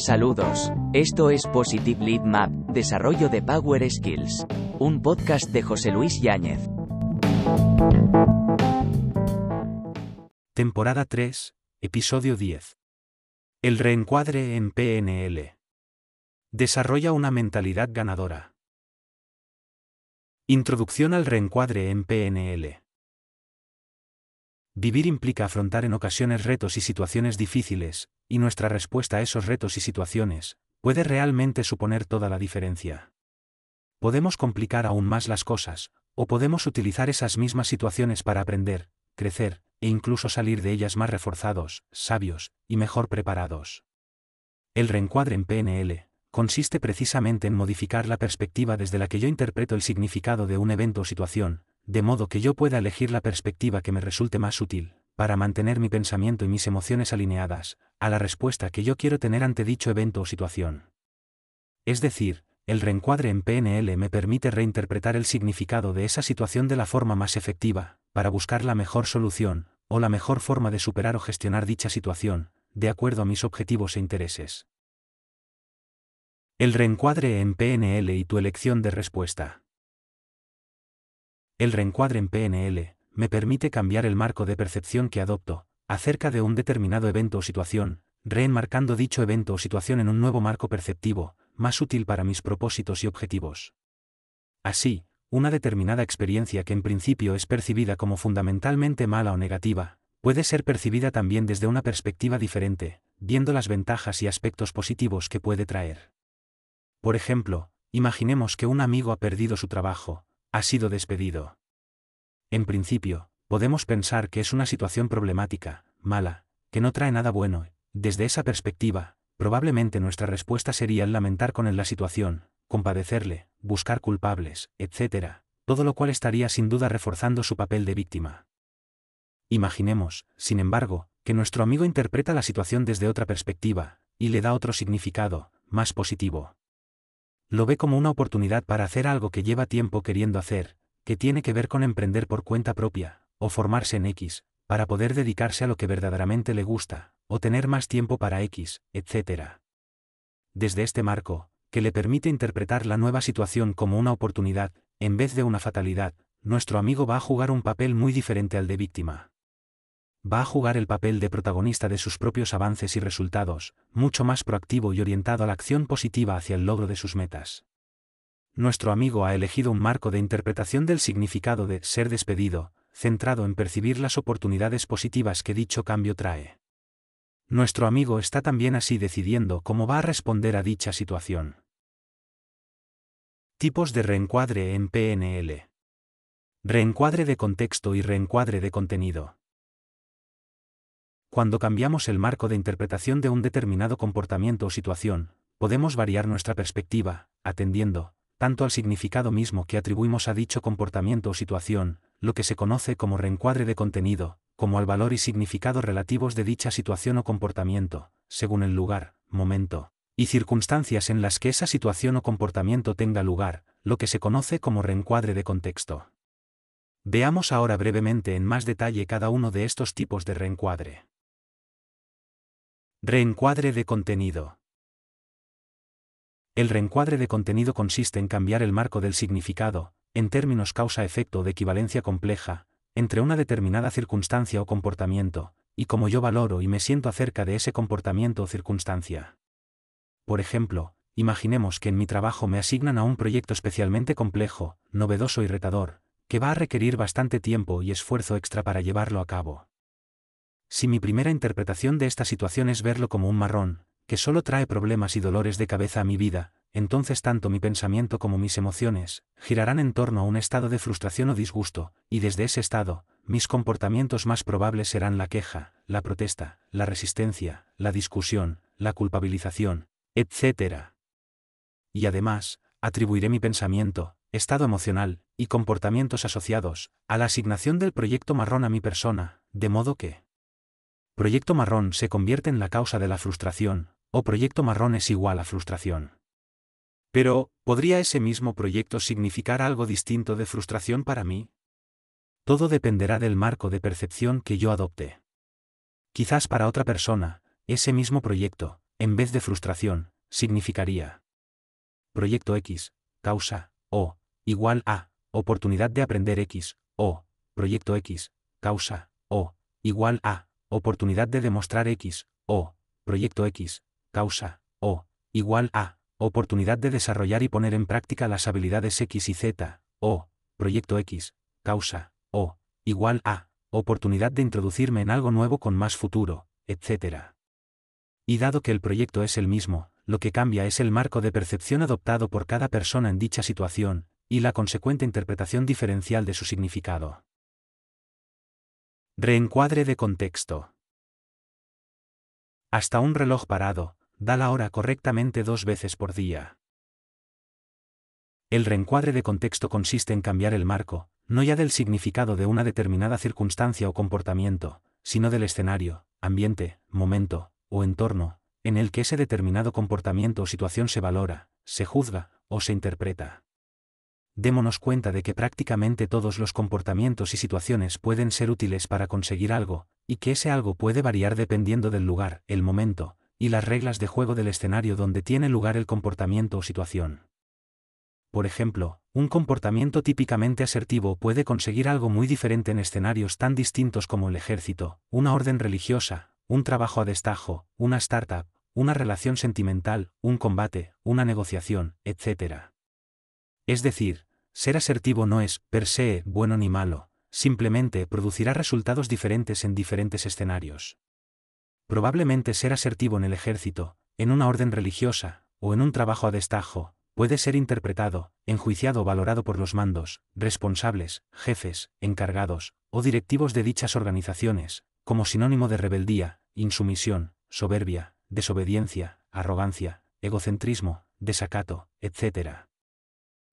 Saludos. Esto es Positive Lead Map, Desarrollo de Power Skills. Un podcast de José Luis Yáñez. Temporada 3, episodio 10. El reencuadre en PNL. Desarrolla una mentalidad ganadora. Introducción al reencuadre en PNL. Vivir implica afrontar en ocasiones retos y situaciones difíciles, y nuestra respuesta a esos retos y situaciones, puede realmente suponer toda la diferencia. Podemos complicar aún más las cosas, o podemos utilizar esas mismas situaciones para aprender, crecer, e incluso salir de ellas más reforzados, sabios, y mejor preparados. El reencuadre en PNL, consiste precisamente en modificar la perspectiva desde la que yo interpreto el significado de un evento o situación, de modo que yo pueda elegir la perspectiva que me resulte más útil, para mantener mi pensamiento y mis emociones alineadas, a la respuesta que yo quiero tener ante dicho evento o situación. Es decir, el reencuadre en PNL me permite reinterpretar el significado de esa situación de la forma más efectiva, para buscar la mejor solución, o la mejor forma de superar o gestionar dicha situación, de acuerdo a mis objetivos e intereses. El reencuadre en PNL y tu elección de respuesta. El reencuadre en PNL me permite cambiar el marco de percepción que adopto acerca de un determinado evento o situación, reenmarcando dicho evento o situación en un nuevo marco perceptivo, más útil para mis propósitos y objetivos. Así, una determinada experiencia que en principio es percibida como fundamentalmente mala o negativa, puede ser percibida también desde una perspectiva diferente, viendo las ventajas y aspectos positivos que puede traer. Por ejemplo, imaginemos que un amigo ha perdido su trabajo, ha sido despedido. En principio, podemos pensar que es una situación problemática, mala, que no trae nada bueno. Desde esa perspectiva, probablemente nuestra respuesta sería el lamentar con él la situación, compadecerle, buscar culpables, etc., todo lo cual estaría sin duda reforzando su papel de víctima. Imaginemos, sin embargo, que nuestro amigo interpreta la situación desde otra perspectiva, y le da otro significado, más positivo lo ve como una oportunidad para hacer algo que lleva tiempo queriendo hacer, que tiene que ver con emprender por cuenta propia, o formarse en X, para poder dedicarse a lo que verdaderamente le gusta, o tener más tiempo para X, etc. Desde este marco, que le permite interpretar la nueva situación como una oportunidad, en vez de una fatalidad, nuestro amigo va a jugar un papel muy diferente al de víctima va a jugar el papel de protagonista de sus propios avances y resultados, mucho más proactivo y orientado a la acción positiva hacia el logro de sus metas. Nuestro amigo ha elegido un marco de interpretación del significado de ser despedido, centrado en percibir las oportunidades positivas que dicho cambio trae. Nuestro amigo está también así decidiendo cómo va a responder a dicha situación. Tipos de reencuadre en PNL. Reencuadre de contexto y reencuadre de contenido. Cuando cambiamos el marco de interpretación de un determinado comportamiento o situación, podemos variar nuestra perspectiva, atendiendo, tanto al significado mismo que atribuimos a dicho comportamiento o situación, lo que se conoce como reencuadre de contenido, como al valor y significado relativos de dicha situación o comportamiento, según el lugar, momento, y circunstancias en las que esa situación o comportamiento tenga lugar, lo que se conoce como reencuadre de contexto. Veamos ahora brevemente en más detalle cada uno de estos tipos de reencuadre. Reencuadre de contenido. El reencuadre de contenido consiste en cambiar el marco del significado, en términos causa-efecto de equivalencia compleja, entre una determinada circunstancia o comportamiento, y como yo valoro y me siento acerca de ese comportamiento o circunstancia. Por ejemplo, imaginemos que en mi trabajo me asignan a un proyecto especialmente complejo, novedoso y retador, que va a requerir bastante tiempo y esfuerzo extra para llevarlo a cabo. Si mi primera interpretación de esta situación es verlo como un marrón, que solo trae problemas y dolores de cabeza a mi vida, entonces tanto mi pensamiento como mis emociones girarán en torno a un estado de frustración o disgusto, y desde ese estado, mis comportamientos más probables serán la queja, la protesta, la resistencia, la discusión, la culpabilización, etc. Y además, atribuiré mi pensamiento, estado emocional, y comportamientos asociados, a la asignación del proyecto marrón a mi persona, de modo que, Proyecto marrón se convierte en la causa de la frustración, o proyecto marrón es igual a frustración. Pero, ¿podría ese mismo proyecto significar algo distinto de frustración para mí? Todo dependerá del marco de percepción que yo adopte. Quizás para otra persona, ese mismo proyecto, en vez de frustración, significaría Proyecto X, causa, o, igual a, oportunidad de aprender X, o, Proyecto X, causa, o, igual a, oportunidad de demostrar X, o, Proyecto X, causa, o, igual a, oportunidad de desarrollar y poner en práctica las habilidades X y Z, o, Proyecto X, causa, o, igual a, oportunidad de introducirme en algo nuevo con más futuro, etc. Y dado que el proyecto es el mismo, lo que cambia es el marco de percepción adoptado por cada persona en dicha situación, y la consecuente interpretación diferencial de su significado. Reencuadre de contexto. Hasta un reloj parado, da la hora correctamente dos veces por día. El reencuadre de contexto consiste en cambiar el marco, no ya del significado de una determinada circunstancia o comportamiento, sino del escenario, ambiente, momento, o entorno, en el que ese determinado comportamiento o situación se valora, se juzga, o se interpreta. Démonos cuenta de que prácticamente todos los comportamientos y situaciones pueden ser útiles para conseguir algo, y que ese algo puede variar dependiendo del lugar, el momento, y las reglas de juego del escenario donde tiene lugar el comportamiento o situación. Por ejemplo, un comportamiento típicamente asertivo puede conseguir algo muy diferente en escenarios tan distintos como el ejército, una orden religiosa, un trabajo a destajo, una startup, una relación sentimental, un combate, una negociación, etc. Es decir, ser asertivo no es, per se, bueno ni malo, simplemente producirá resultados diferentes en diferentes escenarios. Probablemente ser asertivo en el ejército, en una orden religiosa, o en un trabajo a destajo, puede ser interpretado, enjuiciado o valorado por los mandos, responsables, jefes, encargados, o directivos de dichas organizaciones, como sinónimo de rebeldía, insumisión, soberbia, desobediencia, arrogancia, egocentrismo, desacato, etc.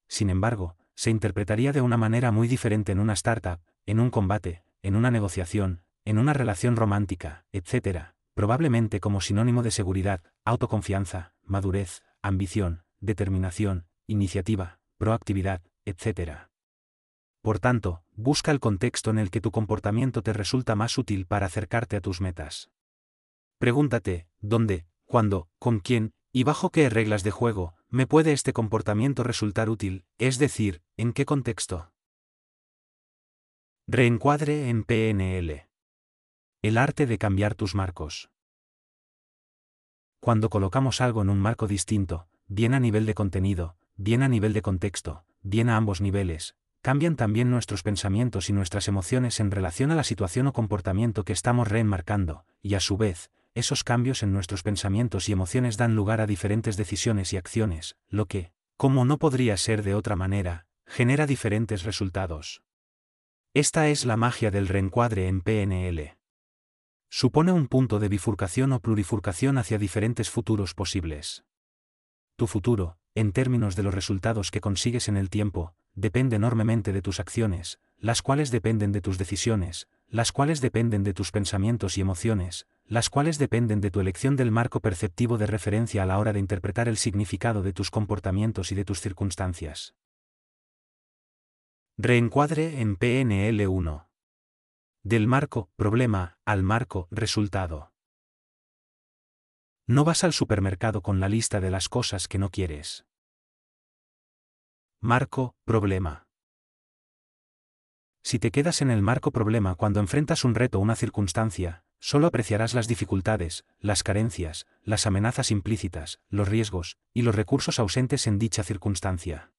Sin embargo, se interpretaría de una manera muy diferente en una startup, en un combate, en una negociación, en una relación romántica, etc., probablemente como sinónimo de seguridad, autoconfianza, madurez, ambición, determinación, iniciativa, proactividad, etc. Por tanto, busca el contexto en el que tu comportamiento te resulta más útil para acercarte a tus metas. Pregúntate, ¿dónde, cuándo, con quién, y bajo qué reglas de juego, me puede este comportamiento resultar útil, es decir, en qué contexto. Reencuadre en PNL. El arte de cambiar tus marcos. Cuando colocamos algo en un marco distinto, bien a nivel de contenido, bien a nivel de contexto, bien a ambos niveles, cambian también nuestros pensamientos y nuestras emociones en relación a la situación o comportamiento que estamos reenmarcando, y a su vez, esos cambios en nuestros pensamientos y emociones dan lugar a diferentes decisiones y acciones, lo que, como no podría ser de otra manera, genera diferentes resultados. Esta es la magia del reencuadre en PNL. Supone un punto de bifurcación o plurifurcación hacia diferentes futuros posibles. Tu futuro, en términos de los resultados que consigues en el tiempo, depende enormemente de tus acciones, las cuales dependen de tus decisiones, las cuales dependen de tus pensamientos y emociones, las cuales dependen de tu elección del marco perceptivo de referencia a la hora de interpretar el significado de tus comportamientos y de tus circunstancias. Reencuadre en PNL 1. Del marco, problema, al marco, resultado. No vas al supermercado con la lista de las cosas que no quieres. Marco, problema. Si te quedas en el marco problema cuando enfrentas un reto o una circunstancia, solo apreciarás las dificultades, las carencias, las amenazas implícitas, los riesgos, y los recursos ausentes en dicha circunstancia.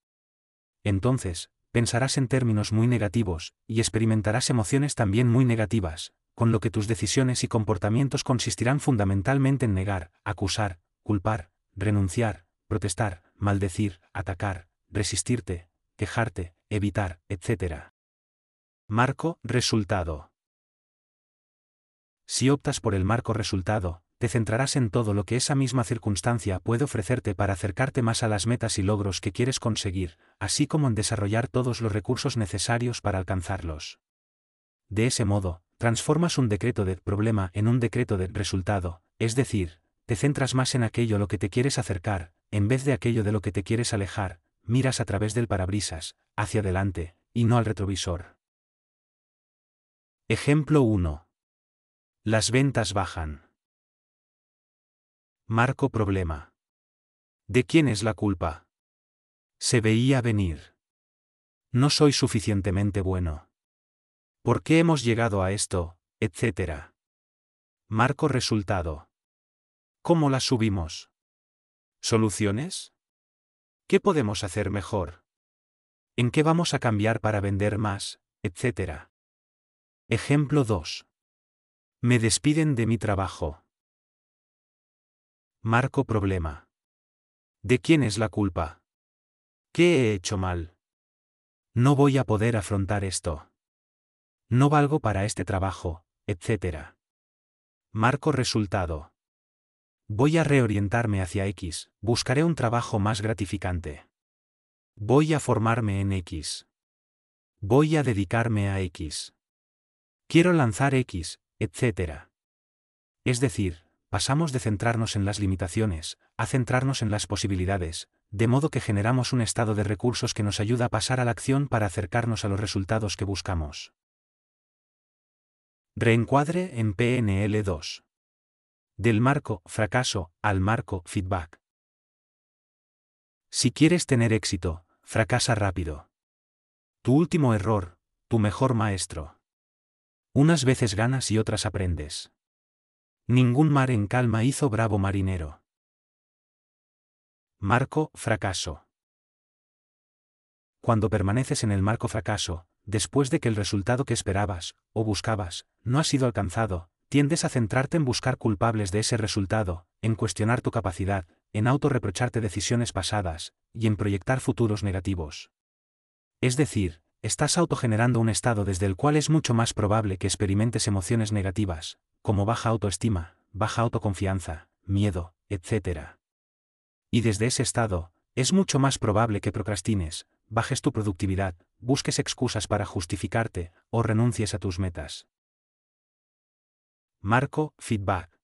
Entonces, pensarás en términos muy negativos, y experimentarás emociones también muy negativas, con lo que tus decisiones y comportamientos consistirán fundamentalmente en negar, acusar, culpar, renunciar, protestar, maldecir, atacar, resistirte, quejarte, evitar, etc. Marco, resultado. Si optas por el marco resultado, te centrarás en todo lo que esa misma circunstancia puede ofrecerte para acercarte más a las metas y logros que quieres conseguir, así como en desarrollar todos los recursos necesarios para alcanzarlos. De ese modo, transformas un decreto de problema en un decreto de resultado, es decir, te centras más en aquello lo que te quieres acercar, en vez de aquello de lo que te quieres alejar, miras a través del parabrisas, hacia adelante, y no al retrovisor. Ejemplo 1. Las ventas bajan. Marco problema. ¿De quién es la culpa? Se veía venir. No soy suficientemente bueno. ¿Por qué hemos llegado a esto? etcétera. Marco resultado. ¿Cómo la subimos? ¿Soluciones? ¿Qué podemos hacer mejor? ¿En qué vamos a cambiar para vender más? etcétera. Ejemplo 2. Me despiden de mi trabajo. Marco problema. ¿De quién es la culpa? ¿Qué he hecho mal? No voy a poder afrontar esto. No valgo para este trabajo, etc. Marco resultado. Voy a reorientarme hacia X, buscaré un trabajo más gratificante. Voy a formarme en X. Voy a dedicarme a X. Quiero lanzar X, etc. Es decir, pasamos de centrarnos en las limitaciones, a centrarnos en las posibilidades, de modo que generamos un estado de recursos que nos ayuda a pasar a la acción para acercarnos a los resultados que buscamos. Reencuadre en PNL 2. Del marco fracaso al marco feedback. Si quieres tener éxito, fracasa rápido. Tu último error, tu mejor maestro. Unas veces ganas y otras aprendes. Ningún mar en calma hizo bravo marinero. Marco fracaso. Cuando permaneces en el marco fracaso, después de que el resultado que esperabas, o buscabas, no ha sido alcanzado, tiendes a centrarte en buscar culpables de ese resultado, en cuestionar tu capacidad, en autorreprocharte decisiones pasadas, y en proyectar futuros negativos. Es decir, estás autogenerando un estado desde el cual es mucho más probable que experimentes emociones negativas, como baja autoestima, baja autoconfianza, miedo, etc. Y desde ese estado, es mucho más probable que procrastines, bajes tu productividad, busques excusas para justificarte, o renuncies a tus metas. Marco Feedback.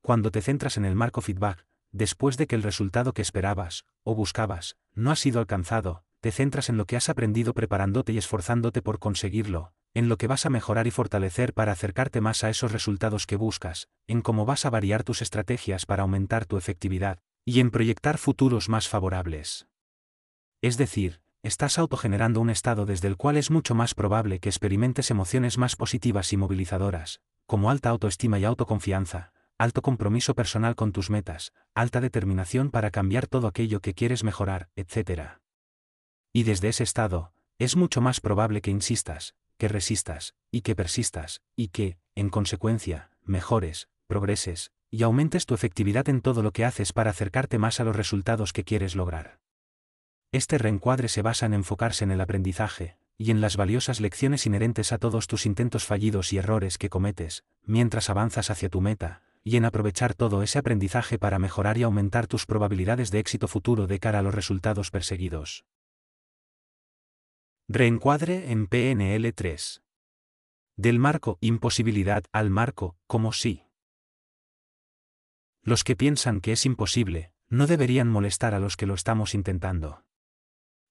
Cuando te centras en el marco feedback, después de que el resultado que esperabas, o buscabas, no ha sido alcanzado, te centras en lo que has aprendido preparándote y esforzándote por conseguirlo, en lo que vas a mejorar y fortalecer para acercarte más a esos resultados que buscas, en cómo vas a variar tus estrategias para aumentar tu efectividad, y en proyectar futuros más favorables. Es decir, estás autogenerando un estado desde el cual es mucho más probable que experimentes emociones más positivas y movilizadoras, como alta autoestima y autoconfianza, alto compromiso personal con tus metas, alta determinación para cambiar todo aquello que quieres mejorar, etc. Y desde ese estado, es mucho más probable que insistas, que resistas, y que persistas, y que, en consecuencia, mejores, progreses, y aumentes tu efectividad en todo lo que haces para acercarte más a los resultados que quieres lograr. Este reencuadre se basa en enfocarse en el aprendizaje, y en las valiosas lecciones inherentes a todos tus intentos fallidos y errores que cometes, mientras avanzas hacia tu meta, y en aprovechar todo ese aprendizaje para mejorar y aumentar tus probabilidades de éxito futuro de cara a los resultados perseguidos. Reencuadre en PNL 3. Del marco imposibilidad al marco como sí. Los que piensan que es imposible, no deberían molestar a los que lo estamos intentando.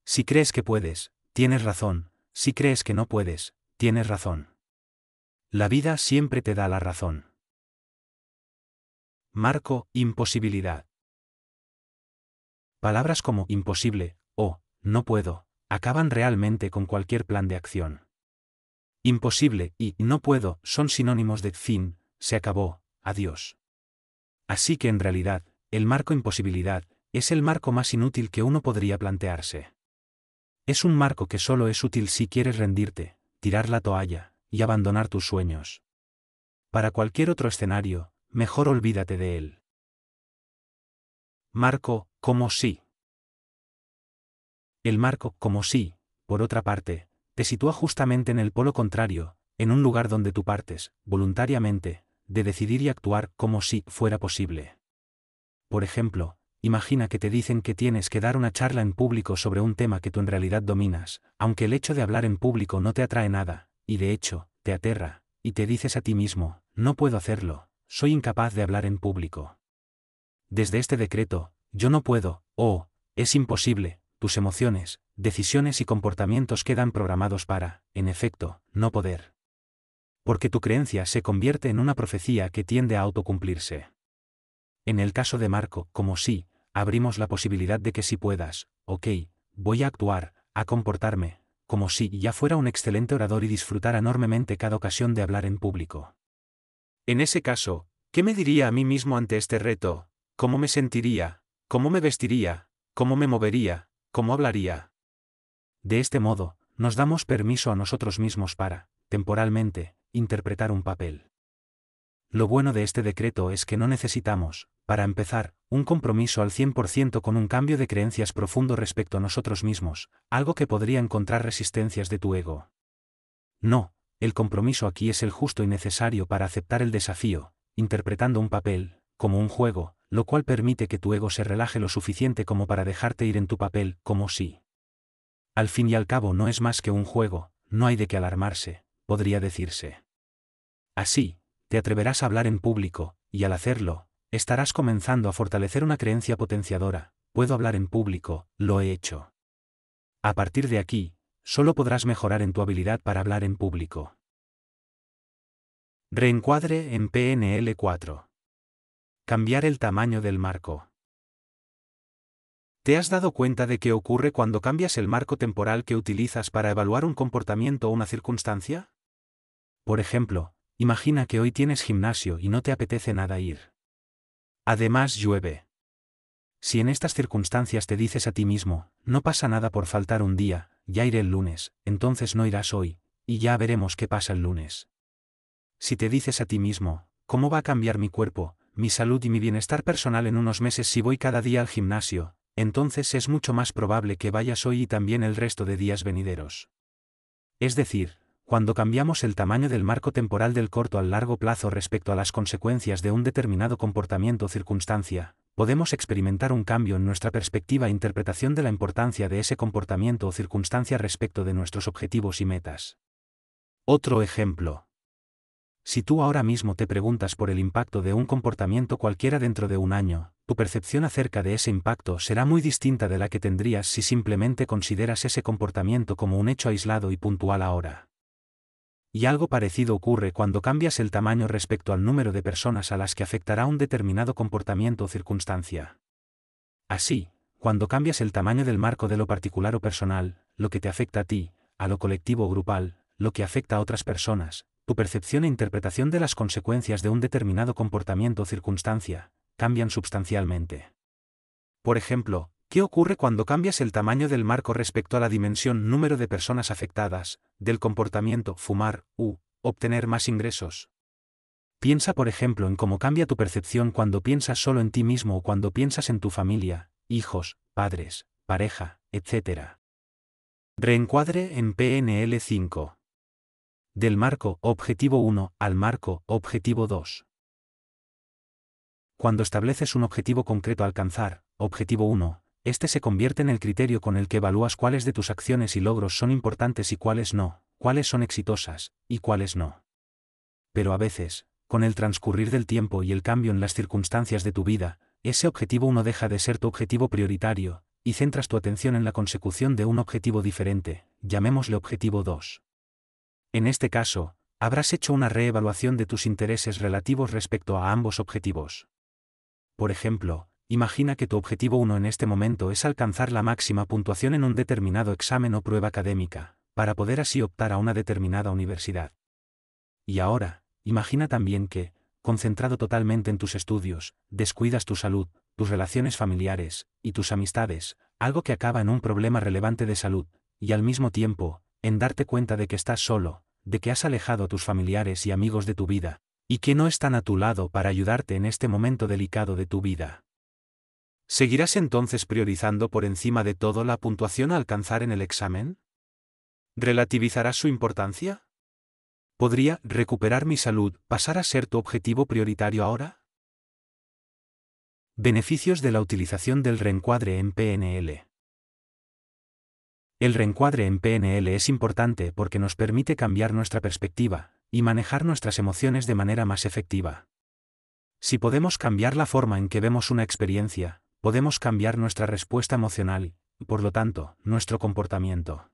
Si crees que puedes, tienes razón, si crees que no puedes, tienes razón. La vida siempre te da la razón. Marco imposibilidad. Palabras como imposible o no puedo acaban realmente con cualquier plan de acción. Imposible y no puedo son sinónimos de fin, se acabó, adiós. Así que en realidad, el marco imposibilidad es el marco más inútil que uno podría plantearse. Es un marco que solo es útil si quieres rendirte, tirar la toalla, y abandonar tus sueños. Para cualquier otro escenario, mejor olvídate de él. Marco, como sí. El marco, como sí, por otra parte, te sitúa justamente en el polo contrario, en un lugar donde tú partes, voluntariamente, de decidir y actuar como si fuera posible. Por ejemplo, imagina que te dicen que tienes que dar una charla en público sobre un tema que tú en realidad dominas, aunque el hecho de hablar en público no te atrae nada, y de hecho, te aterra, y te dices a ti mismo, no puedo hacerlo, soy incapaz de hablar en público. Desde este decreto, yo no puedo, o, es imposible, tus emociones, decisiones y comportamientos quedan programados para, en efecto, no poder. Porque tu creencia se convierte en una profecía que tiende a autocumplirse. En el caso de Marco, como sí, abrimos la posibilidad de que sí puedas, ok, voy a actuar, a comportarme, como si ya fuera un excelente orador y disfrutar enormemente cada ocasión de hablar en público. En ese caso, ¿qué me diría a mí mismo ante este reto? ¿Cómo me sentiría? ¿Cómo me vestiría? ¿Cómo me movería? ¿Cómo hablaría? De este modo, nos damos permiso a nosotros mismos para, temporalmente, interpretar un papel. Lo bueno de este decreto es que no necesitamos, para empezar, un compromiso al 100% con un cambio de creencias profundo respecto a nosotros mismos, algo que podría encontrar resistencias de tu ego. No, el compromiso aquí es el justo y necesario para aceptar el desafío, interpretando un papel, como un juego, lo cual permite que tu ego se relaje lo suficiente como para dejarte ir en tu papel, como si. Al fin y al cabo no es más que un juego, no hay de qué alarmarse, podría decirse. Así, te atreverás a hablar en público, y al hacerlo, estarás comenzando a fortalecer una creencia potenciadora, puedo hablar en público, lo he hecho. A partir de aquí, solo podrás mejorar en tu habilidad para hablar en público. Reencuadre en PNL 4. Cambiar el tamaño del marco. ¿Te has dado cuenta de qué ocurre cuando cambias el marco temporal que utilizas para evaluar un comportamiento o una circunstancia? Por ejemplo, Imagina que hoy tienes gimnasio y no te apetece nada ir. Además llueve. Si en estas circunstancias te dices a ti mismo, no pasa nada por faltar un día, ya iré el lunes, entonces no irás hoy, y ya veremos qué pasa el lunes. Si te dices a ti mismo, ¿cómo va a cambiar mi cuerpo, mi salud y mi bienestar personal en unos meses si voy cada día al gimnasio? Entonces es mucho más probable que vayas hoy y también el resto de días venideros. Es decir, cuando cambiamos el tamaño del marco temporal del corto al largo plazo respecto a las consecuencias de un determinado comportamiento o circunstancia, podemos experimentar un cambio en nuestra perspectiva e interpretación de la importancia de ese comportamiento o circunstancia respecto de nuestros objetivos y metas. Otro ejemplo. Si tú ahora mismo te preguntas por el impacto de un comportamiento cualquiera dentro de un año, tu percepción acerca de ese impacto será muy distinta de la que tendrías si simplemente consideras ese comportamiento como un hecho aislado y puntual ahora. Y algo parecido ocurre cuando cambias el tamaño respecto al número de personas a las que afectará un determinado comportamiento o circunstancia. Así, cuando cambias el tamaño del marco de lo particular o personal, lo que te afecta a ti, a lo colectivo o grupal, lo que afecta a otras personas, tu percepción e interpretación de las consecuencias de un determinado comportamiento o circunstancia, cambian sustancialmente. Por ejemplo, ¿Qué ocurre cuando cambias el tamaño del marco respecto a la dimensión número de personas afectadas, del comportamiento fumar, u, obtener más ingresos? Piensa por ejemplo en cómo cambia tu percepción cuando piensas solo en ti mismo o cuando piensas en tu familia, hijos, padres, pareja, etc. Reencuadre en PNL 5. Del marco objetivo 1 al marco objetivo 2. Cuando estableces un objetivo concreto a alcanzar, objetivo 1, este se convierte en el criterio con el que evalúas cuáles de tus acciones y logros son importantes y cuáles no, cuáles son exitosas, y cuáles no. Pero a veces, con el transcurrir del tiempo y el cambio en las circunstancias de tu vida, ese objetivo uno deja de ser tu objetivo prioritario, y centras tu atención en la consecución de un objetivo diferente, llamémosle objetivo 2. En este caso, habrás hecho una reevaluación de tus intereses relativos respecto a ambos objetivos. Por ejemplo, Imagina que tu objetivo 1 en este momento es alcanzar la máxima puntuación en un determinado examen o prueba académica, para poder así optar a una determinada universidad. Y ahora, imagina también que, concentrado totalmente en tus estudios, descuidas tu salud, tus relaciones familiares, y tus amistades, algo que acaba en un problema relevante de salud, y al mismo tiempo, en darte cuenta de que estás solo, de que has alejado a tus familiares y amigos de tu vida, y que no están a tu lado para ayudarte en este momento delicado de tu vida. ¿Seguirás entonces priorizando por encima de todo la puntuación a alcanzar en el examen? ¿Relativizarás su importancia? ¿Podría recuperar mi salud pasar a ser tu objetivo prioritario ahora? Beneficios de la utilización del reencuadre en PNL. El reencuadre en PNL es importante porque nos permite cambiar nuestra perspectiva y manejar nuestras emociones de manera más efectiva. Si podemos cambiar la forma en que vemos una experiencia, podemos cambiar nuestra respuesta emocional por lo tanto, nuestro comportamiento.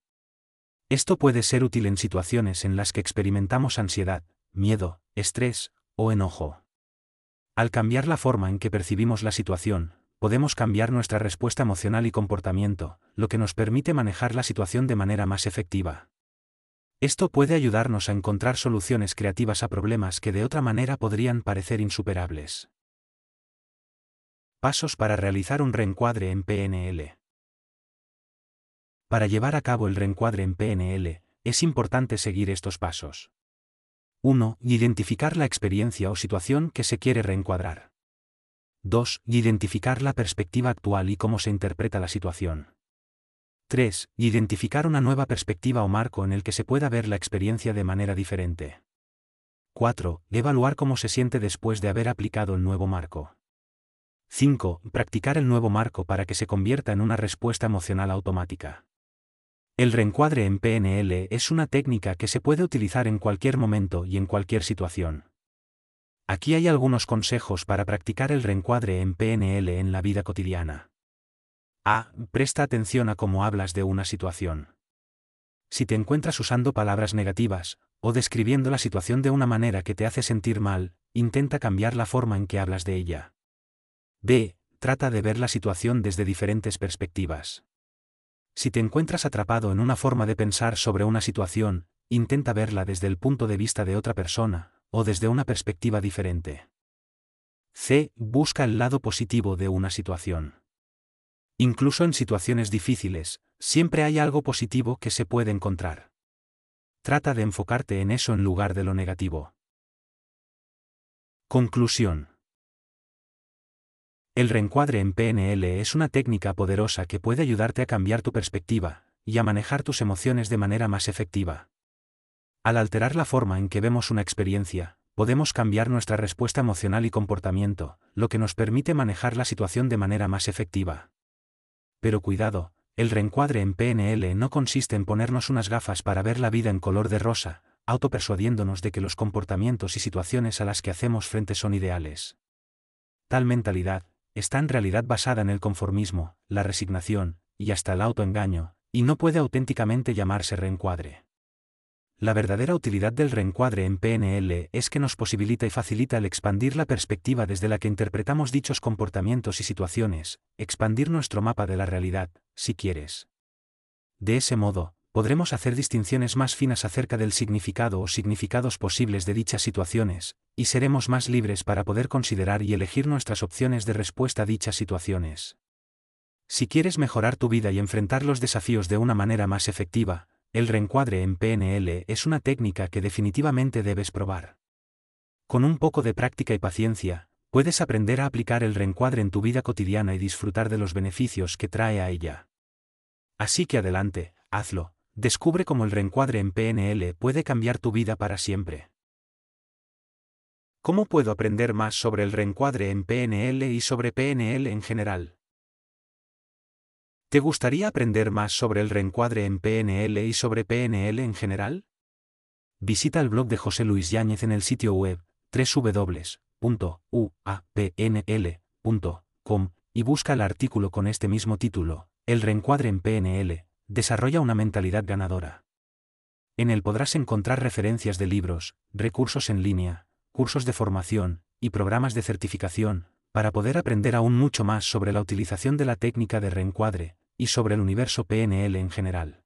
Esto puede ser útil en situaciones en las que experimentamos ansiedad, miedo, estrés o enojo. Al cambiar la forma en que percibimos la situación, podemos cambiar nuestra respuesta emocional y comportamiento, lo que nos permite manejar la situación de manera más efectiva. Esto puede ayudarnos a encontrar soluciones creativas a problemas que de otra manera podrían parecer insuperables. Pasos para realizar un reencuadre en PNL. Para llevar a cabo el reencuadre en PNL, es importante seguir estos pasos. 1. Identificar la experiencia o situación que se quiere reencuadrar. 2. Identificar la perspectiva actual y cómo se interpreta la situación. 3. Identificar una nueva perspectiva o marco en el que se pueda ver la experiencia de manera diferente. 4. Evaluar cómo se siente después de haber aplicado el nuevo marco. 5. Practicar el nuevo marco para que se convierta en una respuesta emocional automática. El reencuadre en PNL es una técnica que se puede utilizar en cualquier momento y en cualquier situación. Aquí hay algunos consejos para practicar el reencuadre en PNL en la vida cotidiana. A. Presta atención a cómo hablas de una situación. Si te encuentras usando palabras negativas, o describiendo la situación de una manera que te hace sentir mal, intenta cambiar la forma en que hablas de ella. B. Trata de ver la situación desde diferentes perspectivas. Si te encuentras atrapado en una forma de pensar sobre una situación, intenta verla desde el punto de vista de otra persona, o desde una perspectiva diferente. C. Busca el lado positivo de una situación. Incluso en situaciones difíciles, siempre hay algo positivo que se puede encontrar. Trata de enfocarte en eso en lugar de lo negativo. Conclusión. El reencuadre en PNL es una técnica poderosa que puede ayudarte a cambiar tu perspectiva y a manejar tus emociones de manera más efectiva. Al alterar la forma en que vemos una experiencia, podemos cambiar nuestra respuesta emocional y comportamiento, lo que nos permite manejar la situación de manera más efectiva. Pero cuidado, el reencuadre en PNL no consiste en ponernos unas gafas para ver la vida en color de rosa, autopersuadiéndonos de que los comportamientos y situaciones a las que hacemos frente son ideales. Tal mentalidad, está en realidad basada en el conformismo, la resignación, y hasta el autoengaño, y no puede auténticamente llamarse reencuadre. La verdadera utilidad del reencuadre en PNL es que nos posibilita y facilita el expandir la perspectiva desde la que interpretamos dichos comportamientos y situaciones, expandir nuestro mapa de la realidad, si quieres. De ese modo, podremos hacer distinciones más finas acerca del significado o significados posibles de dichas situaciones, y seremos más libres para poder considerar y elegir nuestras opciones de respuesta a dichas situaciones. Si quieres mejorar tu vida y enfrentar los desafíos de una manera más efectiva, el reencuadre en PNL es una técnica que definitivamente debes probar. Con un poco de práctica y paciencia, puedes aprender a aplicar el reencuadre en tu vida cotidiana y disfrutar de los beneficios que trae a ella. Así que adelante, hazlo, Descubre cómo el reencuadre en PNL puede cambiar tu vida para siempre. ¿Cómo puedo aprender más sobre el reencuadre en PNL y sobre PNL en general? ¿Te gustaría aprender más sobre el reencuadre en PNL y sobre PNL en general? Visita el blog de José Luis Yáñez en el sitio web www.uapnl.com y busca el artículo con este mismo título, El reencuadre en PNL, Desarrolla una mentalidad ganadora. En él podrás encontrar referencias de libros, recursos en línea, cursos de formación, y programas de certificación, para poder aprender aún mucho más sobre la utilización de la técnica de reencuadre, y sobre el universo PNL en general.